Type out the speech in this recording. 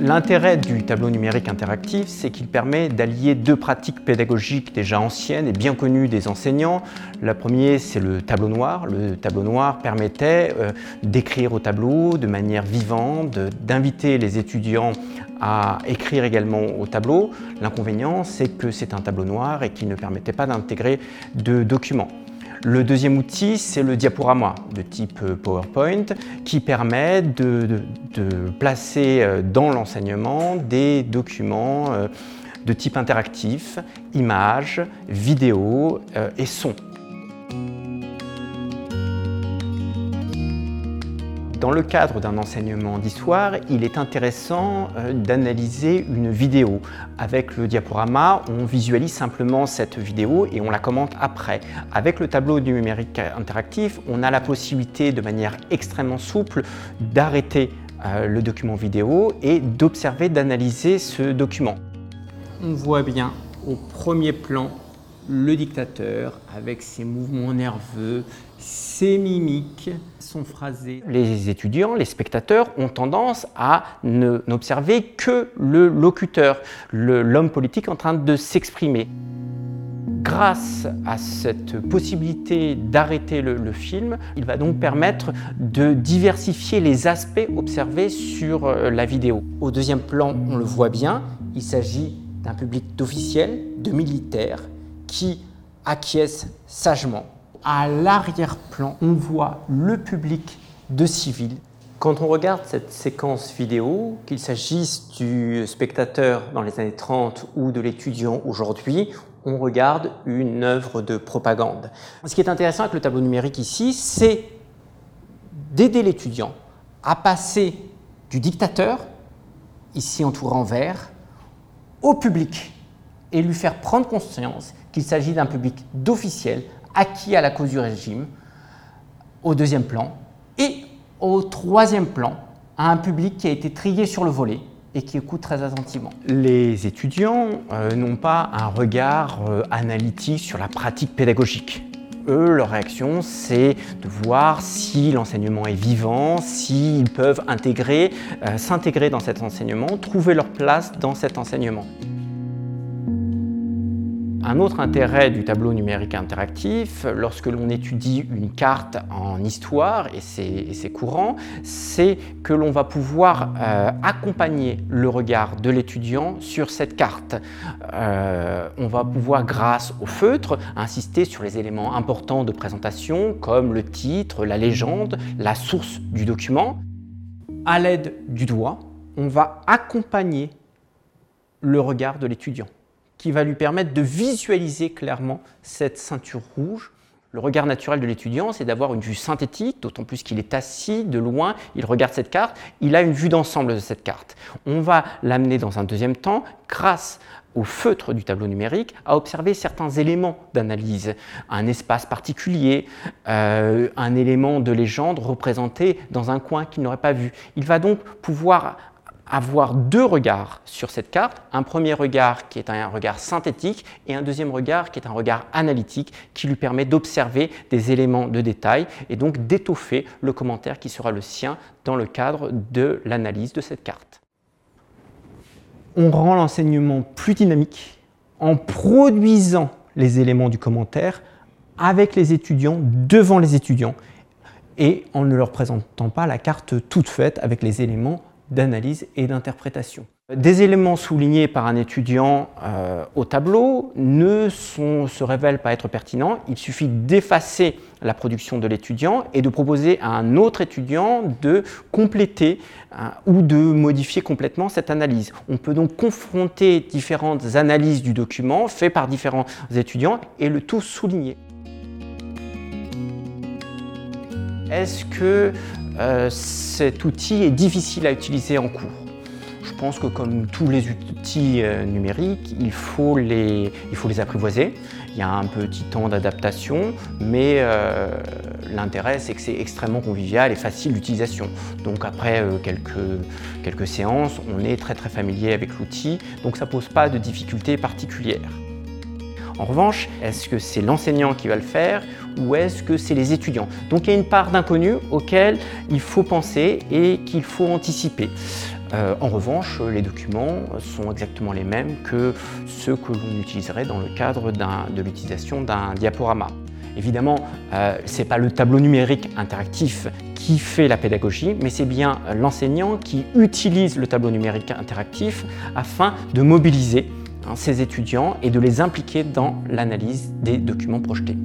L'intérêt du tableau numérique interactif, c'est qu'il permet d'allier deux pratiques pédagogiques déjà anciennes et bien connues des enseignants. La première, c'est le tableau noir. Le tableau noir permettait euh, d'écrire au tableau de manière vivante, d'inviter les étudiants à écrire également au tableau. L'inconvénient, c'est que c'est un tableau noir et qu'il ne permettait pas d'intégrer de documents. Le deuxième outil, c'est le diaporama de type euh, PowerPoint qui permet de, placer euh, dans l'enseignement des documents euh, de type interactif, images, vidéos et sons. Dans le cadre d'un enseignement d'histoire, il est intéressant euh, d'analyser une vidéo. Avec le diaporama, on visualise simplement cette vidéo et on la commente après. Avec le tableau numérique interactif, on a la possibilité de manière extrêmement souple d'arrêter euh, le document vidéo et d'observer, d'analyser ce document. On voit bien au premier plan le dictateur avec ses mouvements nerveux, ses mimiques sont phrasées. Les étudiants, les spectateurs ont tendance à n'observer que le locuteur, l'homme politique en train de s'exprimer. Grâce à cette possibilité d'arrêter le, film, il va donc permettre de diversifier les aspects observés sur euh, la vidéo. Au deuxième plan, on le voit bien, il s'agit d'un public d'officiels, de militaires, qui acquiescent sagement. À l'arrière-plan, on voit le public de civils. Quand on regarde cette séquence vidéo, qu'il s'agisse du spectateur dans les années 30 ou de l'étudiant aujourd'hui, on regarde une œuvre de propagande. Ce qui est intéressant avec le tableau numérique ici, c'est d'aider l'étudiant à passer du dictateur, ici entouré en vert, au public et lui faire prendre conscience qu'il s'agit d'un public d'officiels acquis à la cause du régime, au deuxième plan, et au troisième plan, à un public qui a été trié sur le volet et qui écoute très attentivement. Les étudiants euh, n'ont pas un regard euh, analytique sur la pratique pédagogique. Eux, leur réaction, c'est de voir si l'enseignement est vivant, s'ils peuvent intégrer, euh, s'intégrer dans cet enseignement, trouver leur place dans cet enseignement. Un autre intérêt du tableau numérique interactif, lorsque l'on étudie une carte en histoire, et c'est courant, c'est que l'on va pouvoir euh, accompagner le regard de l'étudiant sur cette carte. Euh, on va pouvoir, grâce au feutre, insister sur les éléments importants de présentation, comme le titre, la légende, la source du document. À l'aide du doigt, on va accompagner le regard de l'étudiant qui va lui permettre de visualiser clairement cette ceinture rouge. Le regard naturel de l'étudiant, c'est d'avoir une vue synthétique, d'autant plus qu'il est assis de loin, il regarde cette carte, il a une vue d'ensemble de cette carte. On va l'amener dans un deuxième temps, grâce au feutre du tableau numérique, à observer certains éléments d'analyse, un espace particulier, euh, un élément de légende représenté dans un coin qu'il n'aurait pas vu. Il va donc pouvoir avoir deux regards sur cette carte, un premier regard qui est un regard synthétique et un deuxième regard qui est un regard analytique qui lui permet d'observer des éléments de détail et donc d'étoffer le commentaire qui sera le sien dans le cadre de l'analyse de cette carte. On rend l'enseignement plus dynamique en produisant les éléments du commentaire avec les étudiants, devant les étudiants, et en ne leur présentant pas la carte toute faite avec les éléments d'analyse et d'interprétation. Des éléments soulignés par un étudiant euh, au tableau ne se révèlent pas être pertinents. Il suffit d'effacer la production de l'étudiant et de proposer à un autre étudiant de compléter euh, ou de modifier complètement cette analyse. On peut donc confronter différentes analyses du document faites par différents étudiants et le tout souligner. Est-ce que euh, cet outil est difficile à utiliser en cours. Je pense que comme tous les outils euh, numériques, il faut, les, apprivoiser. Il y a un petit temps d'adaptation, mais euh, l'intérêt c'est que c'est extrêmement convivial et facile d'utilisation. Donc après quelques, quelques séances, on est très très familier avec l'outil, donc ça ne pose pas de difficultés particulières. En revanche, est-ce que c'est l'enseignant qui va le faire ou est-ce que c'est les étudiants? Donc il y a une part d'inconnu auquel il faut penser et qu'il faut anticiper. Euh, en revanche, les documents sont exactement les mêmes que ceux que l'on utiliserait dans le cadre de l'utilisation d'un diaporama. Évidemment, euh, ce n'est pas le tableau numérique interactif qui fait la pédagogie, mais c'est bien l'enseignant qui utilise le tableau numérique interactif afin de mobiliser hein, ses étudiants et de les impliquer dans l'analyse des documents projetés.